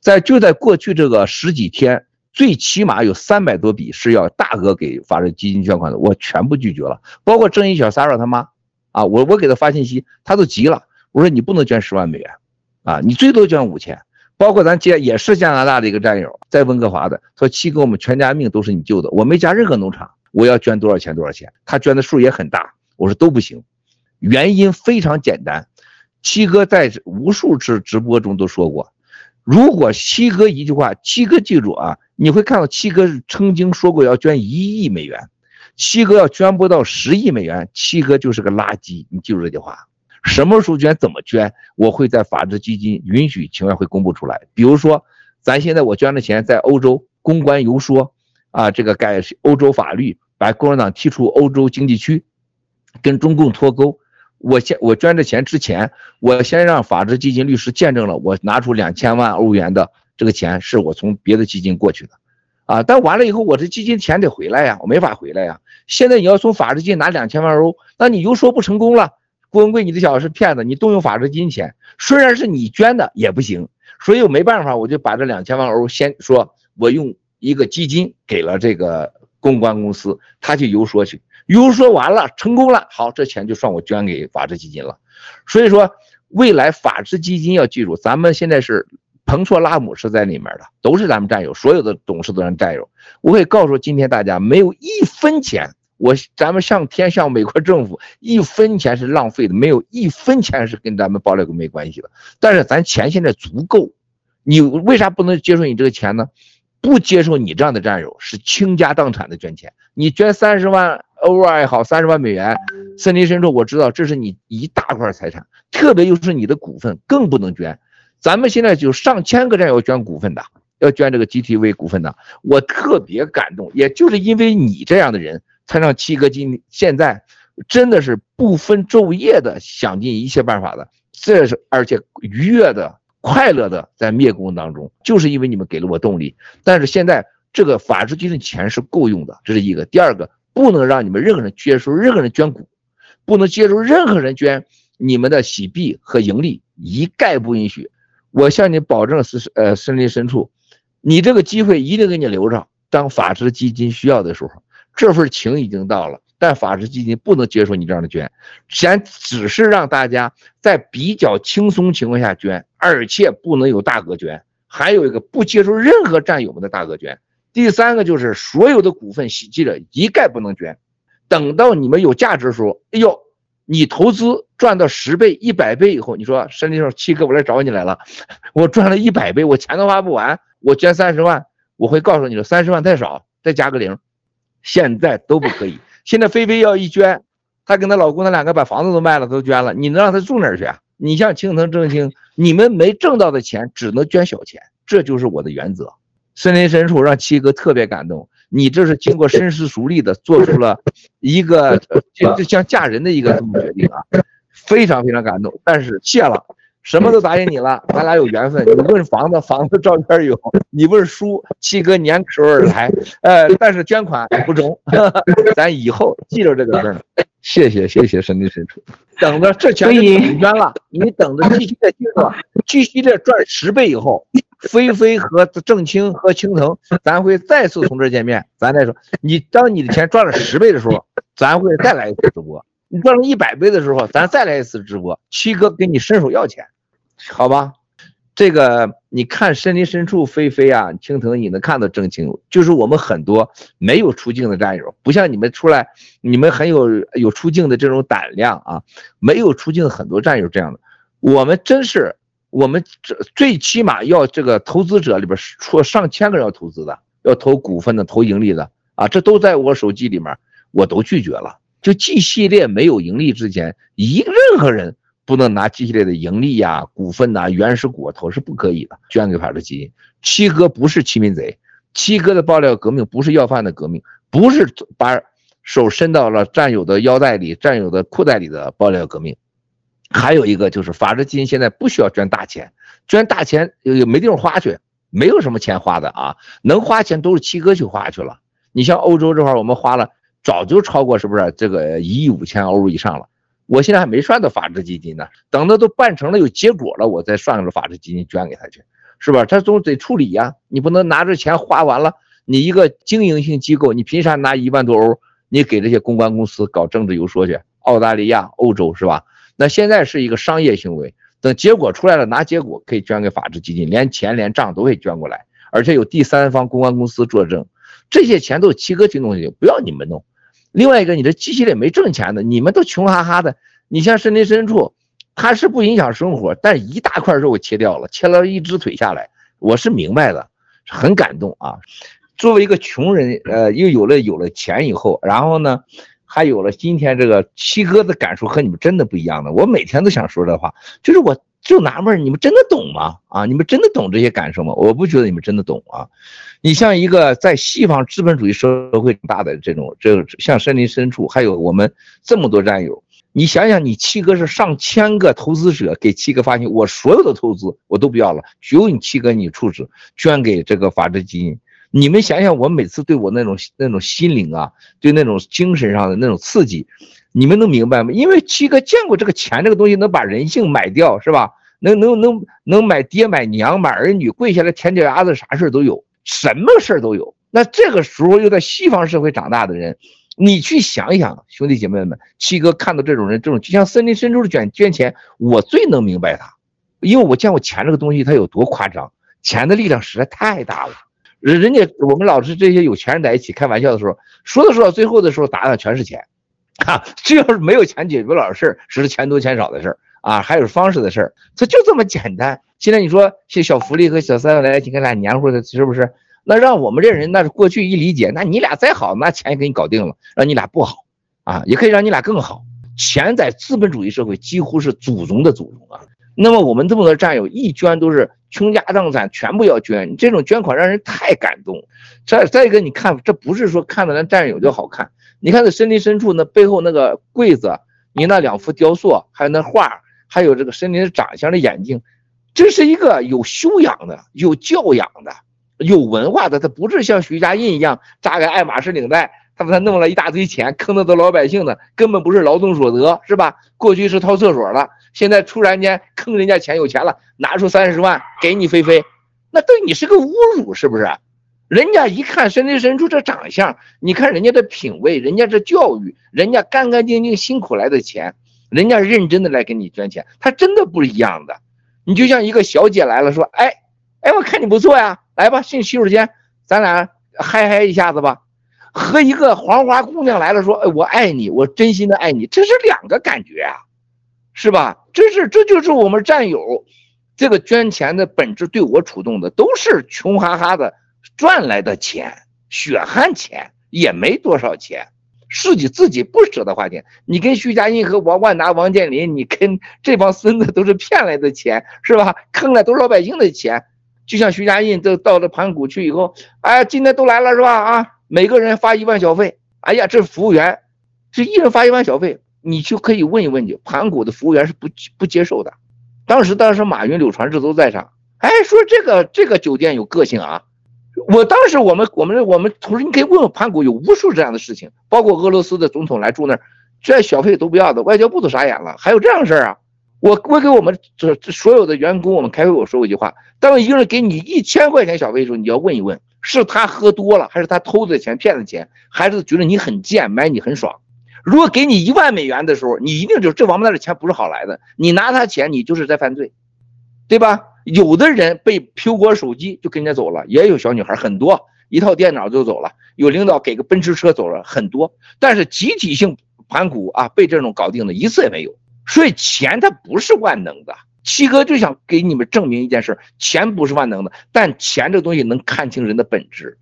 在就在过去这个十几天，最起码有三百多笔是要大额给法治基金捐款的，我全部拒绝了，包括正义小骚扰他妈啊，我我给他发信息，他都急了，我说你不能捐十万美元，啊，你最多捐五千。包括咱接也是加拿大的一个战友，在温哥华的，说七哥，我们全家命都是你救的，我没加任何农场，我要捐多少钱多少钱，他捐的数也很大，我说都不行，原因非常简单，七哥在无数次直播中都说过，如果七哥一句话，七哥记住啊，你会看到七哥曾经说过要捐一亿美元，七哥要捐不到十亿美元，七哥就是个垃圾，你记住这句话。什么时候捐，怎么捐，我会在法治基金允许情况下会公布出来。比如说，咱现在我捐的钱在欧洲公关游说，啊，这个改欧洲法律，把共产党踢出欧洲经济区，跟中共脱钩。我先我捐这钱之前，我先让法治基金律师见证了，我拿出两千万欧元的这个钱是我从别的基金过去的，啊，但完了以后，我这基金钱得回来呀，我没法回来呀。现在你要从法治基金拿两千万欧，那你游说不成功了。郭文贵，你的小子是骗子，你动用法治金钱，虽然是你捐的也不行，所以我没办法，我就把这两千万欧先说，我用一个基金给了这个公关公司，他去游说去，游说完了成功了，好，这钱就算我捐给法治基金了。所以说，未来法治基金要记住，咱们现在是彭措拉姆是在里面的，都是咱们战友，所有的董事都是战友。我可以告诉今天大家，没有一分钱。我咱们向天向美国政府一分钱是浪费的，没有一分钱是跟咱们爆料革命没关系的。但是咱钱现在足够，你为啥不能接受你这个钱呢？不接受你这样的战友是倾家荡产的捐钱。你捐三十万欧也好，三十万美元，森林深处我知道这是你一大块财产，特别又是你的股份，更不能捐。咱们现在就上千个战友捐股份的，要捐这个 GTV 股份的，我特别感动，也就是因为你这样的人。才让七哥今现在真的是不分昼夜的想尽一切办法的，这是而且愉悦的、快乐的在灭共当中，就是因为你们给了我动力。但是现在这个法治基金钱是够用的，这是一个。第二个，不能让你们任何人接受任何人捐股，不能接受任何人捐你们的洗币和盈利，一概不允许。我向你保证，是呃森林深处，你这个机会一定给你留着，当法治基金需要的时候。这份情已经到了，但法治基金不能接受你这样的捐，钱只是让大家在比较轻松情况下捐，而且不能有大额捐。还有一个不接受任何战友们的大额捐。第三个就是所有的股份洗记者一概不能捐。等到你们有价值的时候，哎呦，你投资赚到十倍、一百倍以后，你说身体上七哥，我来找你来了，我赚了一百倍，我钱都花不完，我捐三十万，我会告诉你说三十万太少，再加个零。现在都不可以。现在菲菲要一捐，她跟她老公，她两个把房子都卖了，都捐了。你能让她住哪儿去啊？你像青藤正清，你们没挣到的钱，只能捐小钱，这就是我的原则。森林深处让七哥特别感动，你这是经过深思熟虑的，做出了 一个就就像嫁人的一个这么决定啊，非常非常感动。但是谢了。什么都答应你了，咱俩有缘分。你问房子，房子照片有；你问书，七哥年口而来。呃，但是捐款不中，咱以后记着这个事儿。谢谢谢谢森林深处，等着这钱你捐了，你等着继续的记住，继续再赚十倍以后，菲菲和郑清和青藤，咱会再次从这见面。咱再说，你当你的钱赚了十倍的时候，咱会再来一次直播；你赚了一百倍的时候，咱再来一次直播。七哥给你伸手要钱。好吧，这个你看森林深处菲菲啊，青藤你能看到郑清。就是我们很多没有出镜的战友，不像你们出来，你们很有有出镜的这种胆量啊。没有出镜的很多战友这样的，我们真是我们这最起码要这个投资者里边出上千个人要投资的，要投股份的，投盈利的啊，这都在我手机里面，我都拒绝了。就 G 系列没有盈利之前，一任何人。不能拿 G 系列的盈利呀、股份呐、原始股投是不可以的，捐给法治基金。七哥不是欺民贼，七哥的爆料革命不是要饭的革命，不是把手伸到了战友的腰带里、战友的裤袋里的爆料革命。还有一个就是法治基金现在不需要捐大钱，捐大钱也没地方花去，没有什么钱花的啊，能花钱都是七哥去花去了。你像欧洲这块儿，我们花了早就超过是不是这个一亿五千欧以上了。我现在还没算到法治基金呢，等到都办成了有结果了，我再算个法治基金捐给他去。是吧？他总得处理呀，你不能拿着钱花完了，你一个经营性机构，你凭啥拿一万多欧，你给这些公关公司搞政治游说去？澳大利亚、欧洲是吧？那现在是一个商业行为，等结果出来了，拿结果可以捐给法治基金，连钱连账都可以捐过来，而且有第三方公关公司作证，这些钱都是七哥去弄去，不要你们弄。另外一个，你这机器里没挣钱的，你们都穷哈哈的。你像森林深处，它是不影响生活，但一大块肉切掉了，切了一只腿下来，我是明白的，很感动啊。作为一个穷人，呃，又有了有了钱以后，然后呢，还有了今天这个七哥的感受和你们真的不一样的。我每天都想说这话，就是我就纳闷，你们真的懂吗？啊，你们真的懂这些感受吗？我不觉得你们真的懂啊。你像一个在西方资本主义社会大的这种，这像森林深处，还有我们这么多战友。你想想，你七哥是上千个投资者给七哥发行，我所有的投资我都不要了，只有你七哥你处置，捐给这个法治基金。你们想想，我每次对我那种那种心灵啊，对那种精神上的那种刺激，你们能明白吗？因为七哥见过这个钱这个东西能把人性买掉，是吧？能能能能买爹买娘买儿女，跪下来舔脚丫子，啥事都有，什么事都有。那这个时候又在西方社会长大的人。你去想一想，兄弟姐妹们，七哥看到这种人，这种就像森林深处的捐捐钱，我最能明白他，因为我见过钱这个东西，它有多夸张，钱的力量实在太大了。人人家我们老是这些有钱人在一起开玩笑的时候，说着说到最后的时候，答案全是钱，哈，只要是没有钱解决不了的事儿，只是钱多钱少的事儿啊，还有方式的事儿，这就这么简单。现在你说像小福利和小三来，你看俩黏糊的，是不是？那让我们这人，那是过去一理解，那你俩再好，那钱也给你搞定了，让你俩不好啊，也可以让你俩更好。钱在资本主义社会几乎是祖宗的祖宗啊。那么我们这么多战友一捐都是倾家荡产，全部要捐，这种捐款让人太感动。再再一个，你看，这不是说看到咱战友就好看，你看这森林深处那背后那个柜子，你那两幅雕塑，还有那画，还有这个森林的长相的眼睛，这是一个有修养的、有教养的。有文化的，他不是像徐家印一样扎个爱马仕领带，他把他弄了一大堆钱，坑的都老百姓的，根本不是劳动所得，是吧？过去是掏厕所了，现在突然间坑人家钱，有钱了，拿出三十万给你飞飞，那对你是个侮辱，是不是？人家一看深林深处这长相，你看人家的品味，人家这教育，人家干干净净辛苦来的钱，人家认真的来给你捐钱，他真的不一样的。你就像一个小姐来了，说，哎，哎，我看你不错呀。来吧，进洗手间，咱俩嗨嗨一下子吧。和一个黄花姑娘来了，说：“哎，我爱你，我真心的爱你。”这是两个感觉啊，是吧？这是这就是我们战友这个捐钱的本质，对我触动的都是穷哈哈的赚来的钱，血汗钱也没多少钱，自己自己不舍得花钱。你跟徐家印和王万达、王健林，你跟这帮孙子都是骗来的钱，是吧？坑了都是老百姓的钱。就像徐家印都到了盘古去以后，哎，今天都来了是吧？啊，每个人发一万小费。哎呀，这服务员，这一人发一万小费，你就可以问一问去，盘古的服务员是不不接受的。当时当时马云、柳传志都在场，哎，说这个这个酒店有个性啊。我当时我们我们我们同事你可以问问盘古，有无数这样的事情，包括俄罗斯的总统来住那儿，这小费都不要的，外交部都傻眼了，还有这样的事儿啊？我我给我们这这所有的员工，我们开会我说过一句话：当一个人给你一千块钱小费的时候，你要问一问，是他喝多了，还是他偷的钱、骗的钱，还是觉得你很贱，买你很爽？如果给你一万美元的时候，你一定就这王八蛋的钱不是好来的，你拿他钱，你就是在犯罪，对吧？有的人被苹果手机就跟人家走了，也有小女孩很多，一套电脑就走了，有领导给个奔驰车走了很多，但是集体性盘古啊，被这种搞定的一次也没有。所以钱它不是万能的，七哥就想给你们证明一件事：钱不是万能的，但钱这东西能看清人的本质。